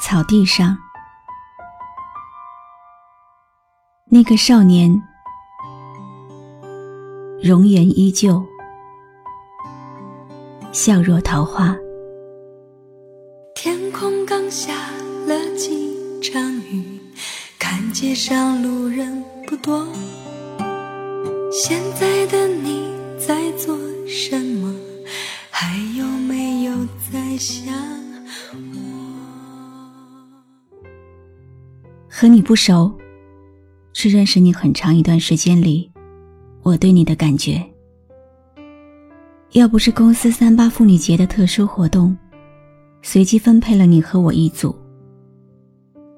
草地上，那个少年容颜依旧，笑若桃花。天空刚下了几场雨，看街上路人不多。现在的你在做什么？还有没有在想我？和你不熟，是认识你很长一段时间里，我对你的感觉。要不是公司三八妇女节的特殊活动，随机分配了你和我一组，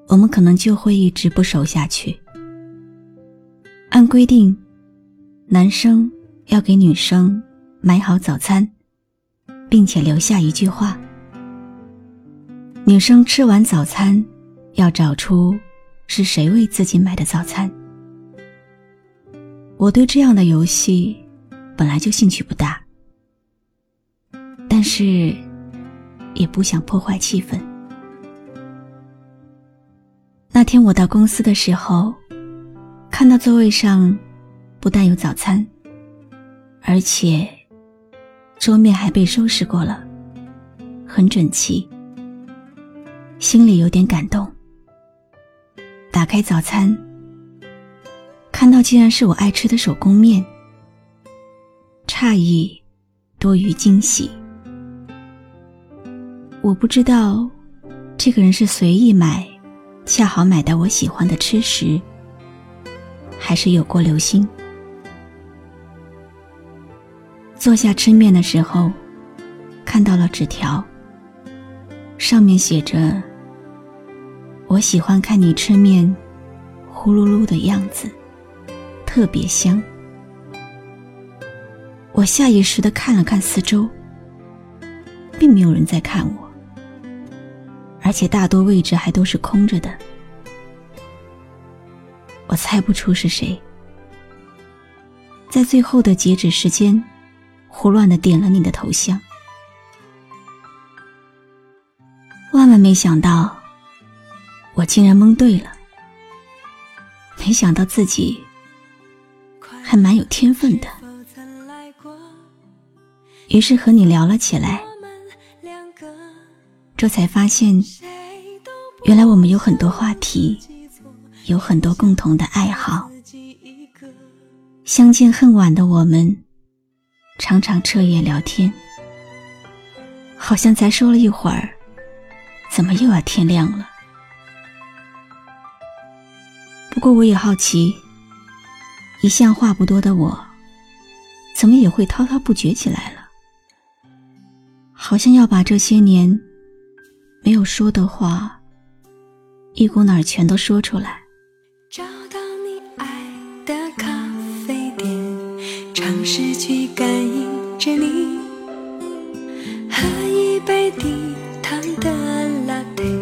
我们可能就会一直不熟下去。按规定，男生要给女生买好早餐，并且留下一句话。女生吃完早餐，要找出。是谁为自己买的早餐？我对这样的游戏本来就兴趣不大，但是也不想破坏气氛。那天我到公司的时候，看到座位上不但有早餐，而且桌面还被收拾过了，很整齐，心里有点感动。打开早餐，看到竟然是我爱吃的手工面，诧异多于惊喜。我不知道这个人是随意买，恰好买到我喜欢的吃食，还是有过留心。坐下吃面的时候，看到了纸条，上面写着。我喜欢看你吃面，呼噜噜的样子，特别香。我下意识的看了看四周，并没有人在看我，而且大多位置还都是空着的。我猜不出是谁，在最后的截止时间，胡乱的点了你的头像。万万没想到。我竟然蒙对了，没想到自己还蛮有天分的。于是和你聊了起来，这才发现，原来我们有很多话题，有很多共同的爱好。相见恨晚的我们，常常彻夜聊天，好像才说了一会儿，怎么又要天亮了？不过我也好奇，一向话不多的我，怎么也会滔滔不绝起来了？好像要把这些年没有说的话，一股脑儿全都说出来。找到你爱的咖啡店，尝试去感应着你，喝一杯低糖的 latte，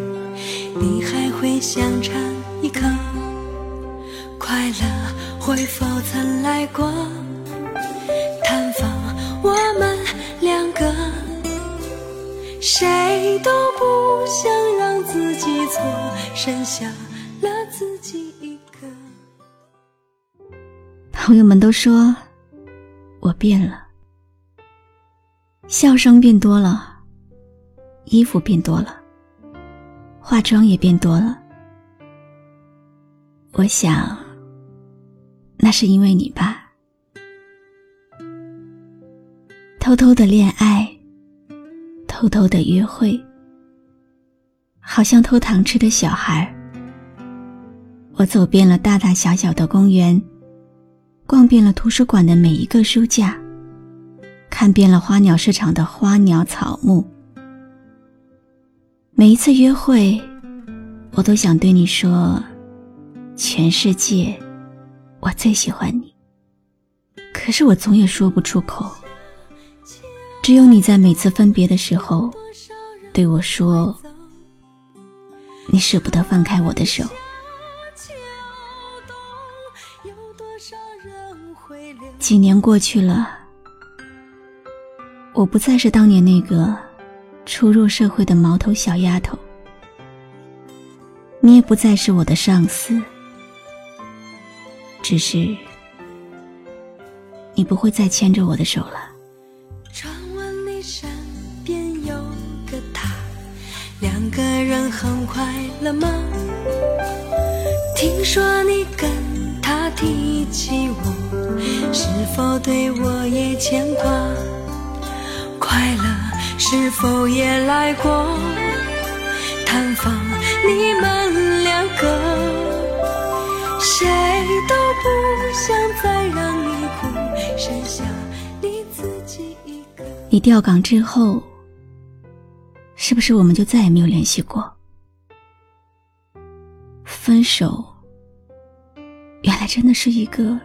你还会想尝曾来过探访我们两个？谁都不想让自己错，剩下了自己一个。朋友们都说我变了，笑声变多了，衣服变多了，化妆也变多了。我想。那是因为你吧，偷偷的恋爱，偷偷的约会，好像偷糖吃的小孩。我走遍了大大小小的公园，逛遍了图书馆的每一个书架，看遍了花鸟市场的花鸟草木。每一次约会，我都想对你说：“全世界，我最喜欢你。”可是我总也说不出口。只有你在每次分别的时候，对我说：“你舍不得放开我的手。”几年过去了，我不再是当年那个初入社会的毛头小丫头，你也不再是我的上司，只是你不会再牵着我的手了。传闻你身边有个他，两个人很快乐吗？听说你跟他提起我，是否对我也牵挂？快乐是否也来过探访你们两个？谁都不想再让你哭，剩下你自己一个。你调岗之后，是不是我们就再也没有联系过？分手，原来真的是一个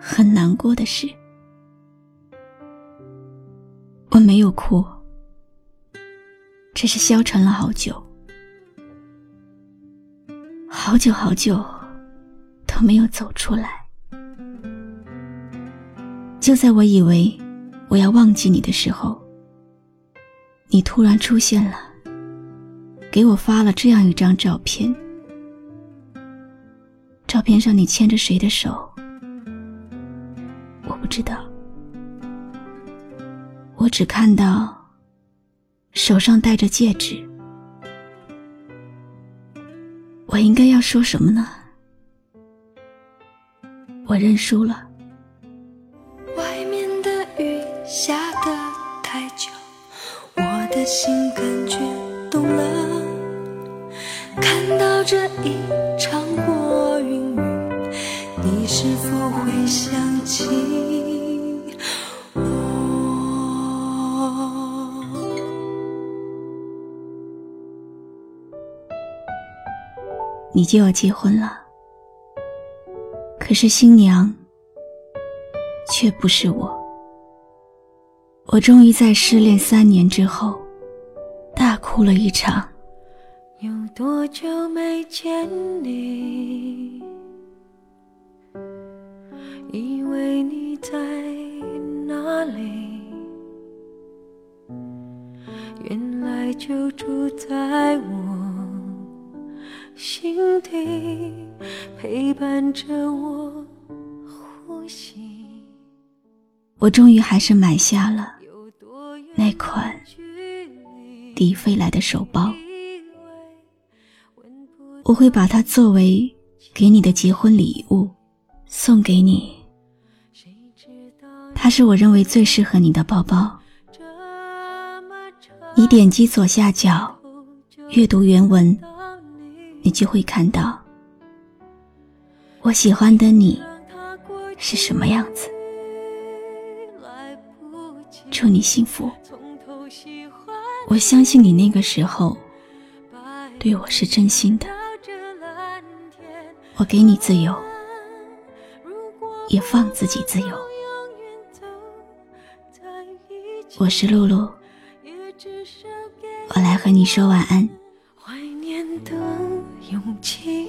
很难过的事。我没有哭，只是消沉了好久，好久好久都没有走出来。就在我以为我要忘记你的时候，你突然出现了，给我发了这样一张照片。照片上你牵着谁的手？我不知道，我只看到手上戴着戒指。我应该要说什么呢？我认输了。外面的雨下得太久，我的心感觉冻了。看到这一场过云雨，你是否会想起我？你就要结婚了，可是新娘却不是我。我终于在失恋三年之后，大哭了一场。有多久没见你？以为你在哪里？原来就住在我心底，陪伴着我呼吸。我终于还是买下了那款？迪飞来的手包，我会把它作为给你的结婚礼物送给你。它是我认为最适合你的包包。你点击左下角阅读原文，你就会看到我喜欢的你是什么样子。祝你幸福。我相信你那个时候对我是真心的。我给你自由，也放自己自由。我是露露，我来和你说晚安。怀念的勇气，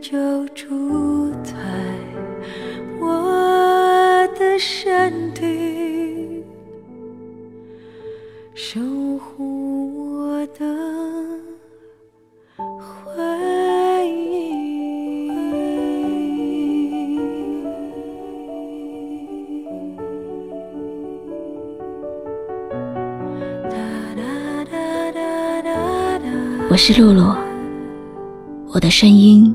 就住在我的身体，守护我的回忆。哒哒是露露，我的声音